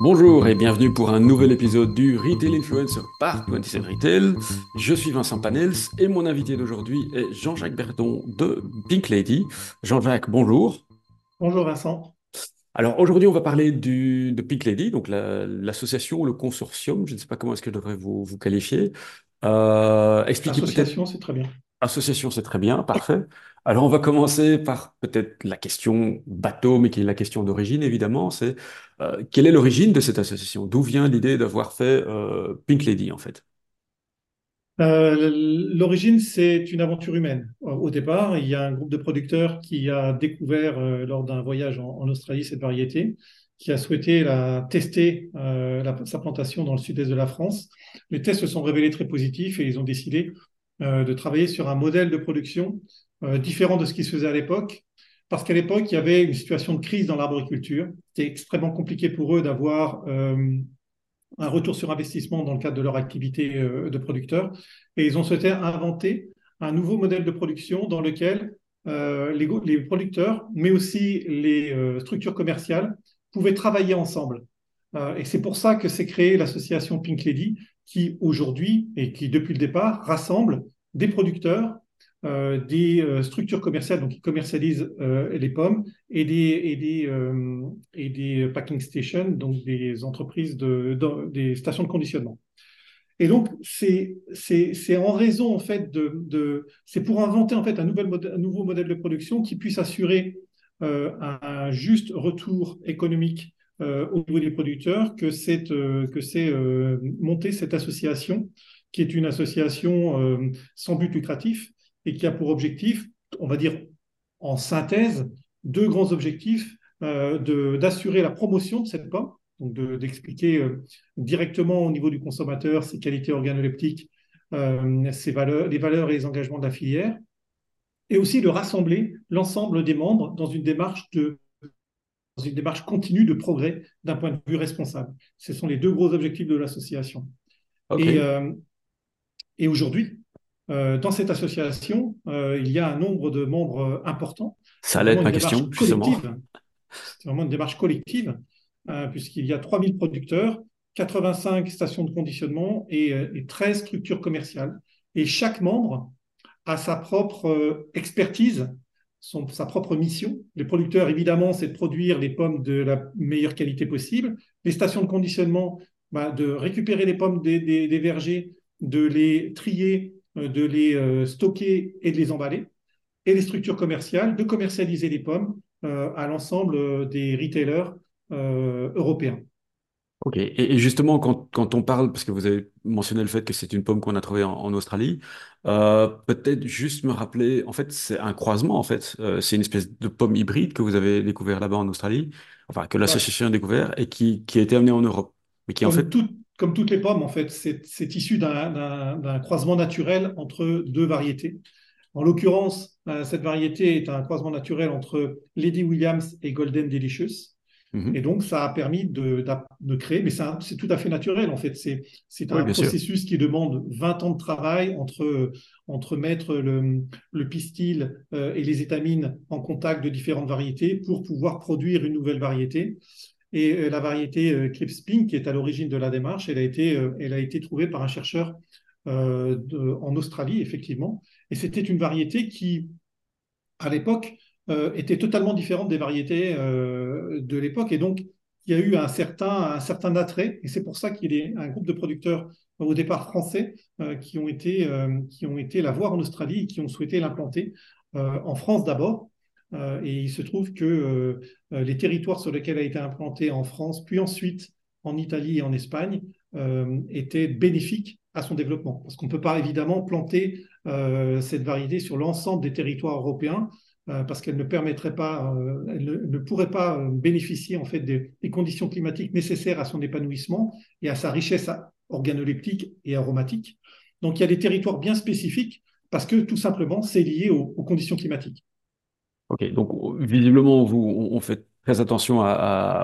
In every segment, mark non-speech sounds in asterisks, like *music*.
Bonjour et bienvenue pour un nouvel épisode du Retail Influencer par 27 Retail. Je suis Vincent Panels et mon invité d'aujourd'hui est Jean-Jacques Berton de Pink Lady. Jean-Jacques, bonjour. Bonjour Vincent. Alors aujourd'hui, on va parler du, de Pink Lady, donc l'association, le consortium, je ne sais pas comment est-ce que je devrais vous, vous qualifier. Euh, association, c'est très bien. Association, c'est très bien, parfait. Alors, on va commencer par peut-être la question bateau, mais qui est la question d'origine, évidemment. C'est euh, quelle est l'origine de cette association? D'où vient l'idée d'avoir fait euh, Pink Lady, en fait? Euh, l'origine, c'est une aventure humaine. Au départ, il y a un groupe de producteurs qui a découvert lors d'un voyage en, Australie cette variété, qui a souhaité la tester sa plantation dans le sud-est de la France. Les tests se sont révélés très positifs et ils ont décidé de travailler sur un modèle de production euh, différent de ce qui se faisait à l'époque, parce qu'à l'époque, il y avait une situation de crise dans l'arboriculture. C'était extrêmement compliqué pour eux d'avoir euh, un retour sur investissement dans le cadre de leur activité euh, de producteur. Et ils ont souhaité inventer un nouveau modèle de production dans lequel les, les, producteurs, mais aussi les structures commerciales, pouvaient travailler ensemble. et c'est pour ça que s'est créée l'association Pink Lady, qui aujourd'hui, et qui depuis le départ, rassemble des producteurs, euh, des euh, structures commerciales donc qui commercialisent euh, les pommes et des, et des, et des packing stations, donc des entreprises de, des stations de conditionnement. Et donc, c'est en raison, en fait, de, de c'est pour inventer, en fait, un, nouvel un nouveau modèle de production qui puisse assurer un, juste retour économique au niveau des producteurs que c'est que monté cette association, qui est une association sans but lucratif, et qui a pour objectif, on va dire en synthèse, deux grands objectifs euh, d'assurer la promotion de cette pomme, donc d'expliquer euh, directement au niveau du consommateur ses qualités organoleptiques, euh, ses valeurs, les valeurs et les engagements de la filière, et aussi de rassembler l'ensemble des membres dans une démarche de dans une démarche continue de progrès d'un point de vue responsable. Ce sont les deux gros objectifs de l'association. Et, euh, et aujourd'hui, dans cette association, euh, il y a un nombre de membres euh, importants. Ça allait être ma question, justement. C'est vraiment une démarche collective, puisqu'il y a 3000 producteurs, 85 stations de conditionnement et, 13 structures commerciales. Et chaque membre a sa propre expertise, son, sa propre mission. Les producteurs, évidemment, c'est de produire les pommes de la meilleure qualité possible. Les stations de conditionnement, bah, de récupérer les pommes des vergers, de les trier euh, de les euh, stocker et de les emballer, et les structures commerciales de commercialiser les pommes euh, à l'ensemble des retailers européens. Ok, et, justement, quand, quand, on parle, parce que vous avez mentionné le fait que c'est une pomme qu'on a trouvée en, Australie, peut-être juste me rappeler, en fait, c'est un croisement, en fait, c'est une espèce de pomme hybride que vous avez découvert là-bas en Australie, enfin, que l'association a découvert et qui, qui, a été amenée en Europe. Mais qui, en fait comme toutes les pommes, en fait, c'est issu d'un croisement naturel entre deux variétés. En l'occurrence, euh, cette variété est un croisement naturel entre Lady Williams et Golden Delicious. Mhm. Et donc, ça a permis de, créer, mais c'est tout à fait naturel, en fait. C'est un processus qui demande 20 ans de travail entre, entre mettre le, le pistil euh, et les étamines en contact de différentes variétés pour pouvoir produire une nouvelle variété. Et euh, la variété euh, Pink, qui est à l'origine de la démarche, elle a été, euh, trouvée par un chercheur en Australie, effectivement. Et c'était une variété qui, à l'époque, était totalement différente des variétés de l'époque. Et donc, il y a eu un certain, un certain attrait. Et c'est pour ça qu'il y a un groupe de producteurs au départ français qui, ont été, qui ont été la voir en Australie et qui ont souhaité l'implanter en France d'abord. Euh, et il se trouve que euh, euh, les territoires sur lesquels a été implanté en France, puis ensuite en Italie et en Espagne, étaient bénéfiques à son développement. Parce qu'on ne peut pas évidemment planter cette variété sur l'ensemble des territoires européens, parce qu'elle ne permettrait pas, elle ne, pourrait pas bénéficier en fait des, conditions climatiques nécessaires à son épanouissement et à sa richesse organoleptique et aromatique. Donc il y a des territoires bien spécifiques parce que tout simplement c'est lié aux conditions climatiques. Ok, donc visiblement, vous, on fait très attention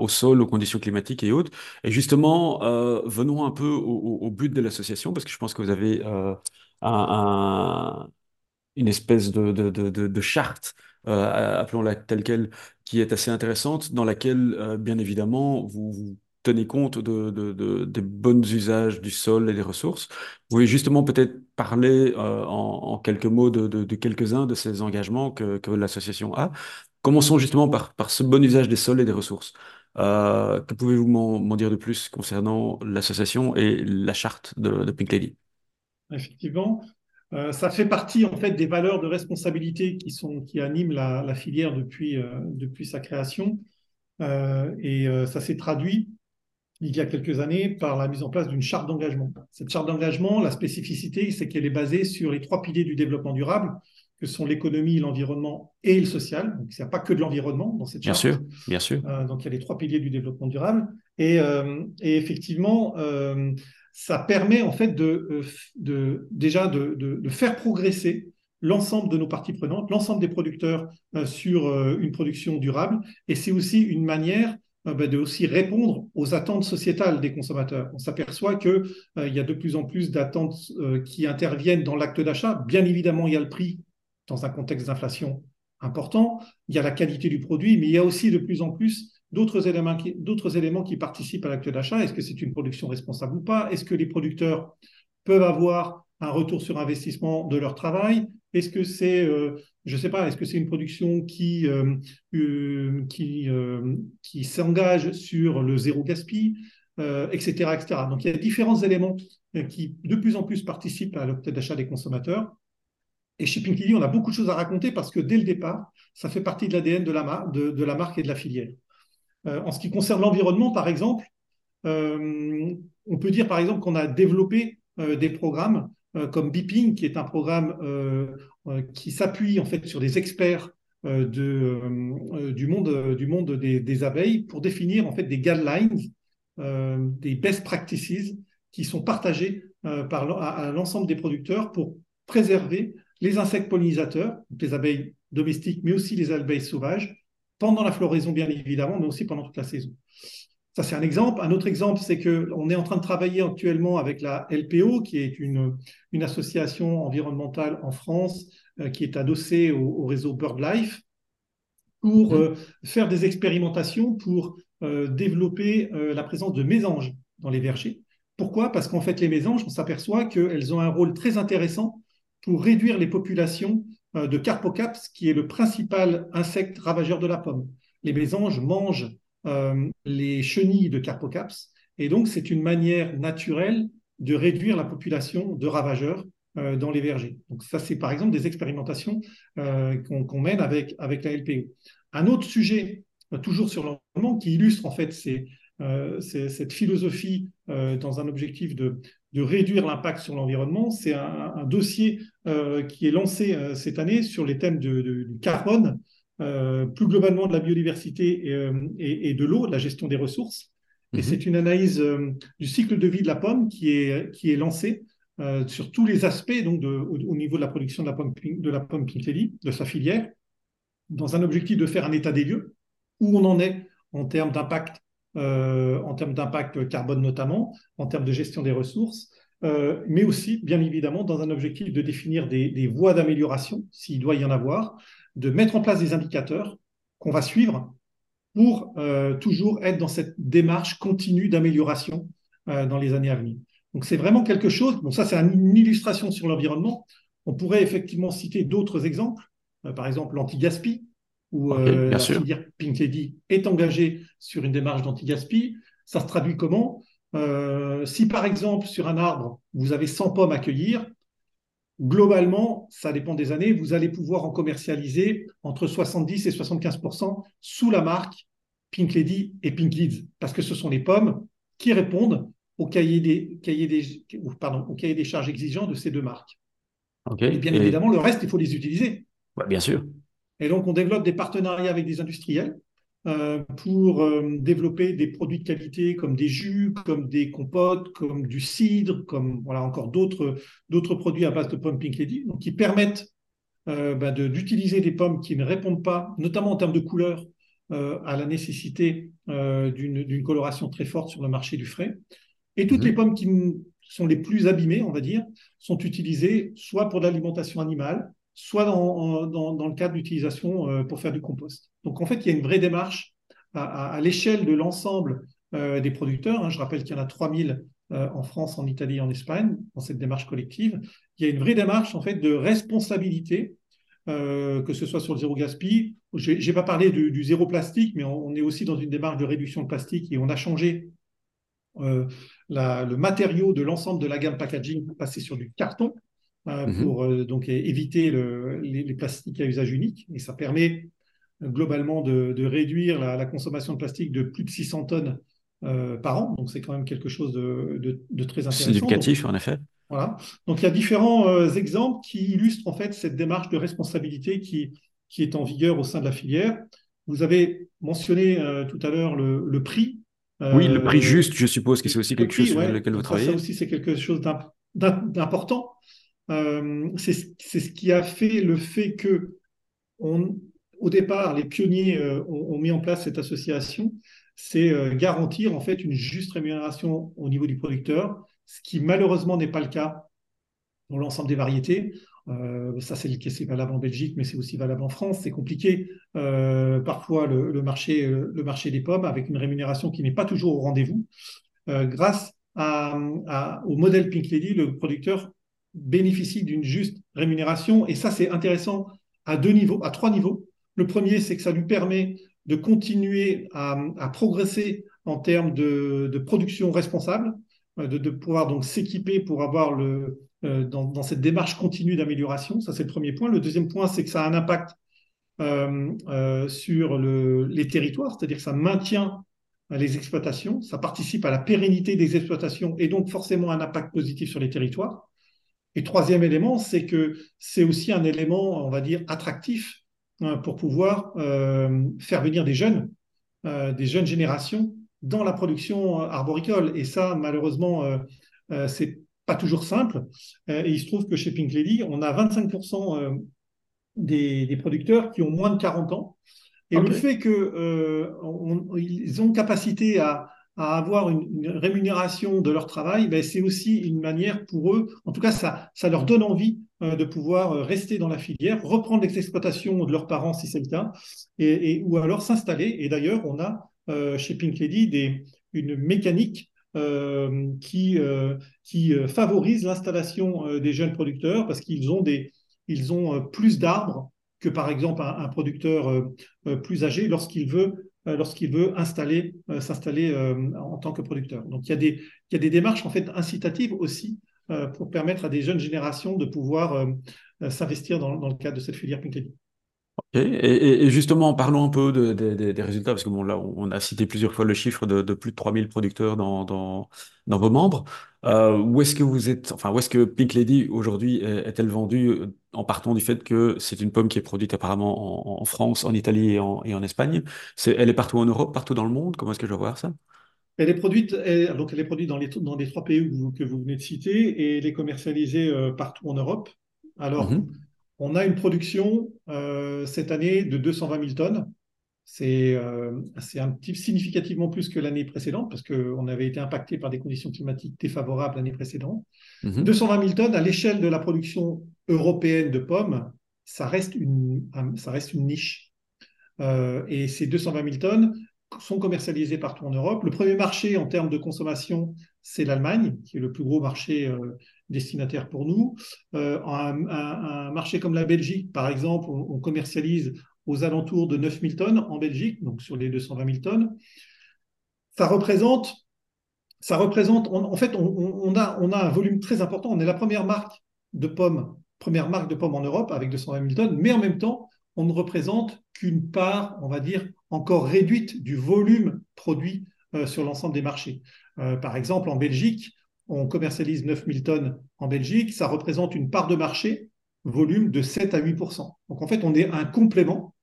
au sol, aux conditions climatiques et autres. Et justement, euh, venons un peu au, but de l'association, parce que je pense que vous avez euh, une espèce de, charte appelons-la telle quelle, qui est assez intéressante, dans laquelle, bien évidemment, vous, vous tenez compte de, de, de- des bons usages du sol et des ressources. Vous pouvez justement peut-être parler en, en quelques mots de, quelques-uns de ces engagements que, l'association a. Commençons justement par, ce bon usage des sols et des ressources. Euh, que pouvez-vous m'en dire de plus concernant l'association et la charte de, Pink Lady? Effectivement, Euh, ça fait partie en fait des valeurs de responsabilité qui sont qui animent la, la filière depuis euh, depuis sa création Euh, et euh, ça s'est traduit il y a quelques années par la mise en place d'une charte d'engagement. Cette charte d'engagement, la spécificité, c'est qu'elle est basée sur les trois piliers du développement durable, que sont l'économie, l'environnement et le social. Donc, il n'y a pas que de l'environnement dans cette Bien charte. sûr, bien sûr. Euh, donc, il y a les trois piliers du développement durable. Et, euh, et effectivement, euh, ça permet en fait de, de déjà de, de, de, faire progresser l'ensemble de nos parties prenantes, l'ensemble des producteurs sur une production durable. Et c'est aussi une manière de aussi répondre aux attentes sociétales des consommateurs. On s'aperçoit qu'il euh, y a de plus en plus d'attentes euh, qui interviennent dans l'acte d'achat. Bien évidemment, il y a le prix dans un contexte d'inflation important, il y a la qualité du produit, mais il y a aussi de plus en plus d'autres éléments qui participent à l'acte d'achat. Est-ce que c'est une production responsable ou pas? Est-ce que les producteurs peuvent avoir un retour sur investissement de leur travail Est-ce que c'est, euh, je ne sais pas, est-ce que c'est une production qui, euh, euh, qui, qui s'engage sur le zéro gaspille etc., etc. Donc il y a différents éléments qui de plus en plus participent à l'acte d'achat des consommateurs. Et chez Pink Lily, on a beaucoup de choses à raconter parce que dès le départ, ça fait partie de l'ADN de, la marque et de la filière. Euh, en ce qui concerne l'environnement, par exemple, euh, on peut dire par exemple qu'on a développé euh, des programmes euh, comme Beeping, qui est un programme euh, euh, qui s'appuie en fait sur des experts du monde, des, abeilles pour définir en fait des guidelines, des best practices qui sont partagés par, à l'ensemble des producteurs pour préserver les insectes pollinisateurs, les abeilles domestiques, mais aussi les abeilles sauvages, pendant la floraison bien évidemment, mais aussi pendant toute la saison. Ça, c'est un exemple. Un autre exemple, c'est qu'on est en train de travailler actuellement avec la LPO, qui est une, une association environnementale en France, euh, qui est adossée au, au réseau BirdLife, pour euh, faire des expérimentations pour euh, développer la présence de mésanges dans les vergers. Pourquoi? Parce qu'en fait, les mésanges, on s'aperçoit qu'elles ont un rôle très intéressant pour réduire les populations de Carpocaps, qui est le principal insecte ravageur de la pomme. Les mésanges mangent euh, les chenilles de Carpocaps, et donc c'est une manière naturelle de réduire la population de ravageurs euh, dans les vergers. Donc ça, c'est par exemple des expérimentations euh, qu'on qu mène avec, la LPO. Un autre sujet, toujours sur l'environnement, qui illustre en fait cette philosophie dans un objectif de, réduire l'impact sur l'environnement, c'est un, dossier qui est lancé cette année sur les thèmes du carbone, euh, plus globalement de la biodiversité et, euh, et, et de l'eau, de la gestion des ressources. Et -hmm. c'est une analyse euh, du cycle de vie de la pomme qui est, qui est lancée sur tous les aspects donc de, au, au, niveau de la production de la pomme, de la pomme Lady, de sa filière, dans un objectif de faire un état des lieux, où on en est en termes d'impact, en termes d'impact carbone notamment, en termes de gestion des ressources, euh, mais aussi, bien évidemment, dans un objectif de définir des, des voies d'amélioration, s'il doit y en avoir, de mettre en place des indicateurs qu'on va suivre pour euh, toujours être dans cette démarche continue d'amélioration euh, dans les années à venir. Donc c'est vraiment quelque chose, bon ça c'est une illustration sur l'environnement, on pourrait effectivement citer d'autres exemples, par exemple l'anti-gaspi, où okay, la sûr. filière Pink Lady est engagée sur une démarche d'anti-gaspi. Ça se traduit comment? Euh, si par exemple sur un arbre, vous avez 100 pommes à cueillir, globalement, ça dépend des années, vous allez pouvoir en commercialiser entre 70 et 75% sous la marque Pink Lady et Pink Leads, parce que ce sont les pommes qui répondent au cahier des, cahier des, pardon, au cahier des charges exigeants de ces deux marques. Okay. Et bien et... évidemment, le reste, il faut les utiliser. Ouais, bien sûr. Et donc, on développe des partenariats avec des industriels pour euh, développer des produits de qualité comme des jus, comme des compotes, comme du cidre, comme voilà encore d'autres d'autres produits à base de pommes Pink Lady, donc qui permettent euh, bah, d'utiliser des pommes qui ne répondent pas, notamment en termes de couleur, euh, à la nécessité euh, d'une coloration très forte sur le marché du frais. Et toutes mmh. les pommes qui sont les plus abîmées, on va dire, sont utilisées soit pour l'alimentation animale, soit dans, le cadre d'utilisation pour faire du compost. Donc en fait, il y a une vraie démarche à, l'échelle de l'ensemble des producteurs. Hein. Je rappelle qu'il y en a 3000 en France, en Italie et en Espagne, dans cette démarche collective. Il y a une vraie démarche en fait de responsabilité euh, que ce soit sur le zéro gaspille. Je n'ai pas parlé du, zéro plastique, mais on, est aussi dans une démarche de réduction de plastique et on a changé euh, le matériau de l'ensemble de la gamme packaging pour passer sur du carton euh, mhm. pour donc éviter les, plastiques à usage unique. Et ça permet globalement de, réduire la, consommation de plastique de plus de 600 tonnes par an. Donc c'est quand même quelque chose de, de très intéressant. Significatif, en effet. Voilà. Donc il y a différents euh, exemples qui illustrent en fait cette démarche de responsabilité qui, qui est en vigueur au sein de la filière. Vous avez mentionné euh, tout à l'heure le, prix. oui, le prix euh, juste, je suppose que c'est aussi quelque chose sur lequel vous travaillez. Ça aussi, c'est quelque chose d'important. C'est ce qui a fait le fait que, au départ, les pionniers ont, ont, mis en place cette association, c'est garantir en fait une juste rémunération au niveau du producteur ce qui malheureusement n'est pas le cas pour l'ensemble des variétés. Euh, ça, c'est valable en Belgique, mais c'est aussi valable en France. C'est compliqué euh, parfois le, marché, le marché des pommes avec une rémunération qui n'est pas toujours au rendez-vous. Euh, grâce au modèle Pink Lady, le producteur bénéficie d'une juste rémunération. Et ça, c'est intéressant à deux niveaux, à trois niveaux. Le premier, c'est que ça lui permet de continuer à, progresser en termes de production responsable. Euh, de, pouvoir donc s'équiper pour avoir le, euh, dans, cette démarche continue d'amélioration. Ça, c'est le premier point. Le deuxième point, c'est que ça a un impact euh, sur le, les territoires, c'est-à-dire que ça maintient les exploitations, ça participe à la pérennité des exploitations et donc forcément un impact positif sur les territoires. Et troisième élément, c'est que c'est aussi un élément, on va dire, attractif hein, pour pouvoir faire venir des jeunes, des jeunes générations dans la production euh, arboricole. Et ça, malheureusement, euh, euh, c'est pas toujours simple. et il se trouve que chez Pink Lady, on a 25% des, producteurs qui ont moins de 40 ans. Et le fait qu'ils ont capacité à, avoir une, rémunération de leur travail, ben, c'est aussi une manière pour eux, en tout cas, ça, ça leur donne envie de pouvoir rester dans la filière, reprendre les exploitations de leurs parents si c'est le cas, et, ou alors s'installer. Et d'ailleurs, on a euh, chez Pink Lady une mécanique euh, qui, euh, qui favorise l'installation des jeunes producteurs parce qu'ils ont, des, ils ont plus d'arbres que par exemple un, producteur plus âgé lorsqu'il veut lorsqu'il veut installer, s'installer en tant que producteur. Donc il y, a des, démarches en fait incitatives aussi pour permettre à des jeunes générations de pouvoir s'investir dans, le cadre de cette filière Pink Et, justement, parlons un peu des résultats, parce que bon, là, on a cité plusieurs fois le chiffre de, plus de 3000 producteurs dans, dans, dans vos membres. Euh, où est-ce que vous êtes, enfin, où est-ce que Pink Lady aujourd'hui est-elle vendue euh, en partant du fait que c'est une pomme qui est produite apparemment en, France, en Italie et en, et en Espagne? Elle est partout en Europe, partout dans le monde? Comment est-ce que je vais voir ça? Elle est produite, donc elle est produite dans les, dans les trois pays que vous, que vous venez de citer et elle est commercialisée euh, partout en Europe. Alors, mm-hmm. On a une production euh, cette année de 220 000 tonnes. Euh, c'est un petit significativement plus que l'année précédente parce qu'on avait été impacté par des conditions climatiques défavorables l'année précédente. 220 mhm. 000 tonnes à l'échelle de la production européenne de pommes, ça reste une, ça reste une niche. Euh, et ces 220 000 tonnes sont commercialisées partout en Europe. Le premier marché en termes de consommation, c'est l'Allemagne, qui est le plus gros marché destinataire pour nous. Euh, un, marché comme la Belgique, par exemple, on, commercialise aux alentours de 9000 tonnes en Belgique, donc sur les 220 000 tonnes. Ça représente, ça représente en fait, on, a, on a un volume très important. On est la première marque de pommes, première marque de pommes en Europe avec 220 000 tonnes, mais en même temps, on ne représente qu'une part, on va dire, encore réduite du volume produit euh, sur l'ensemble des marchés. Euh, par exemple, en Belgique, on commercialise 9000 tonnes en Belgique, ça représente une part de marché, volume de 7 à 8% Donc en fait, on est un complément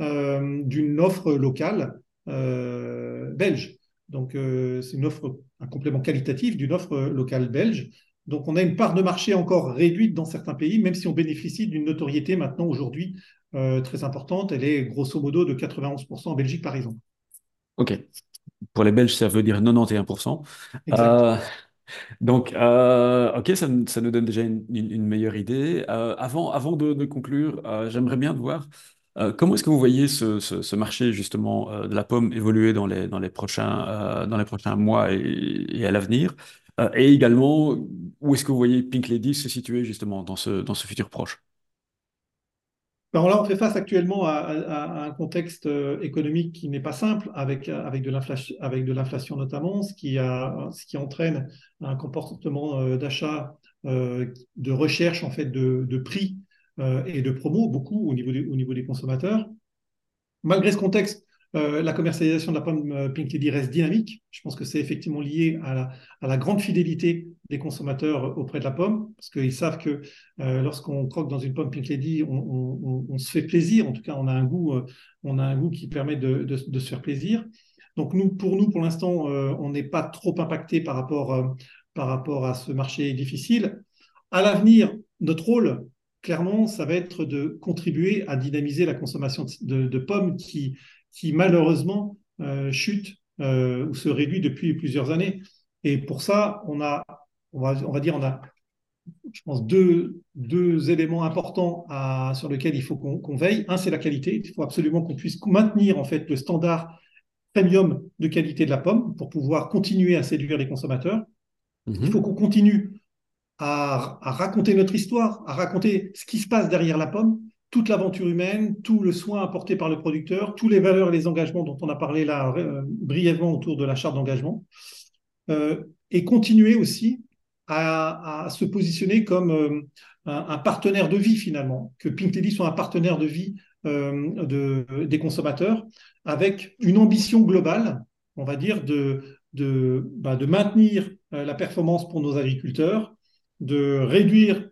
euh, d'une offre locale euh, belge. Donc euh, c'est une offre, un complément qualitatif d'une offre locale belge. Donc on a une part de marché encore réduite dans certains pays, même si on bénéficie d'une notoriété maintenant aujourd'hui très importante. Elle est grosso modo de 91% en Belgique par exemple. Ok. Pour les Belges, ça veut dire 91%. Donc, euh, ok, ça, ça nous donne déjà une, meilleure idée. Euh, avant, avant de, conclure, euh, j'aimerais bien voir comment est-ce que vous voyez ce, marché justement de la pomme évoluer dans les, prochains, mois et, à l'avenir? Et également, où est-ce que vous voyez Pink Lady se situer justement dans ce futur proche? Alors là, on fait face actuellement à, un contexte euh, économique qui n'est pas simple, avec, euh, avec de l'inflation, notamment, ce qui, ce qui entraîne un comportement euh, d'achat, de recherche en fait de, prix et de promo, beaucoup au niveau au niveau des consommateurs. Malgré ce contexte, euh, la commercialisation de la pomme euh, Pink Lady reste dynamique. Je pense que c'est effectivement lié à la, grande fidélité des consommateurs auprès de la pomme, parce qu'ils savent que euh, lorsqu'on croque dans une pomme Pink Lady, on, se fait plaisir. En tout cas, on a un goût, euh, on a un goût qui permet de, se faire plaisir. Donc nous, pour nous, pour l'instant, euh, on n'est pas trop impacté par rapport, euh, par rapport à ce marché difficile. À l'avenir, notre rôle, clairement, ça va être de contribuer à dynamiser la consommation de pommes qui, qui malheureusement euh, chute euh, ou se réduit depuis plusieurs années. Et pour ça, on a, on va, on va dire, on a, je pense, deux, deux éléments importants à, sur lesquels il faut qu'on qu veille. Un, c'est la qualité. Il faut absolument qu'on puisse maintenir en fait le standard premium de qualité de la pomme pour pouvoir continuer à séduire les consommateurs. Mm -hmm. Il faut qu'on continue à, à, raconter notre histoire, à raconter ce qui se passe derrière la pomme, toute l'aventure humaine, tout le soin apporté par le producteur, tous les valeurs et les engagements dont on a parlé là euh, brièvement autour de la charte d'engagement, euh, et continuer aussi à, se positionner comme euh, un, partenaire de vie finalement, que Pink Lady soit un partenaire de vie de, des consommateurs, avec une ambition globale, on va dire, de, bah, de maintenir la performance pour nos agriculteurs, de réduire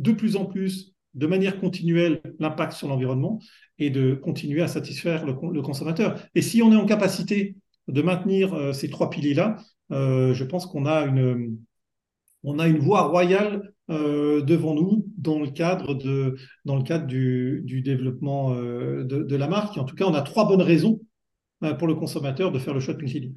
de plus en plus, de manière continuelle, l'impact sur l'environnement et de continuer à satisfaire le, consommateur. Et si on est en capacité de maintenir euh, ces trois piliers-là, euh, je pense qu'on a une, voie royale euh, devant nous dans le cadre, du, développement de, la marque. En tout cas, on a trois bonnes raisons pour le consommateur de faire le choix de Pink.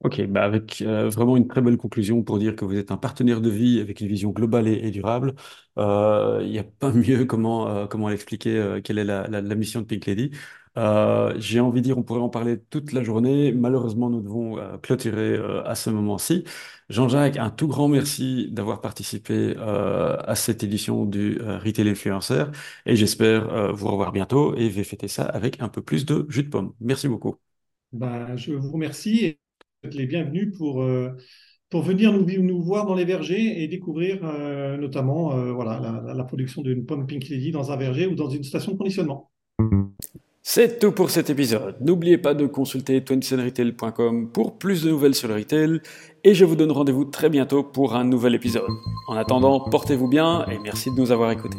Ok, bah avec euh, vraiment une très belle conclusion pour dire que vous êtes un partenaire de vie avec une vision globale et, durable. Euh, Il n'y a pas *laughs* mieux comment, euh, comment l'expliquer, euh, quelle est la, la, la, mission de Pink Lady. Euh, J'ai envie de dire, on pourrait en parler toute la journée. Malheureusement, nous devons euh, clôturer à ce moment-ci. Jean-Jacques, un tout grand merci d'avoir participé à cette édition du Retail Influencer et j'espère vous revoir bientôt et vais fêter ça avec un peu plus de jus de pomme. Merci beaucoup. Bah, je vous remercie. Les bienvenus pour, euh, pour venir nous, nous voir dans les vergers et découvrir euh, notamment euh, voilà, la, la production d'une pomme Pink Lady dans un verger ou dans une station de conditionnement. C'est tout pour cet épisode. N'oubliez pas de consulter 27retail.com pour plus de nouvelles sur le retail et je vous donne rendez-vous très bientôt pour un nouvel épisode. En attendant, portez-vous bien et merci de nous avoir écoutés.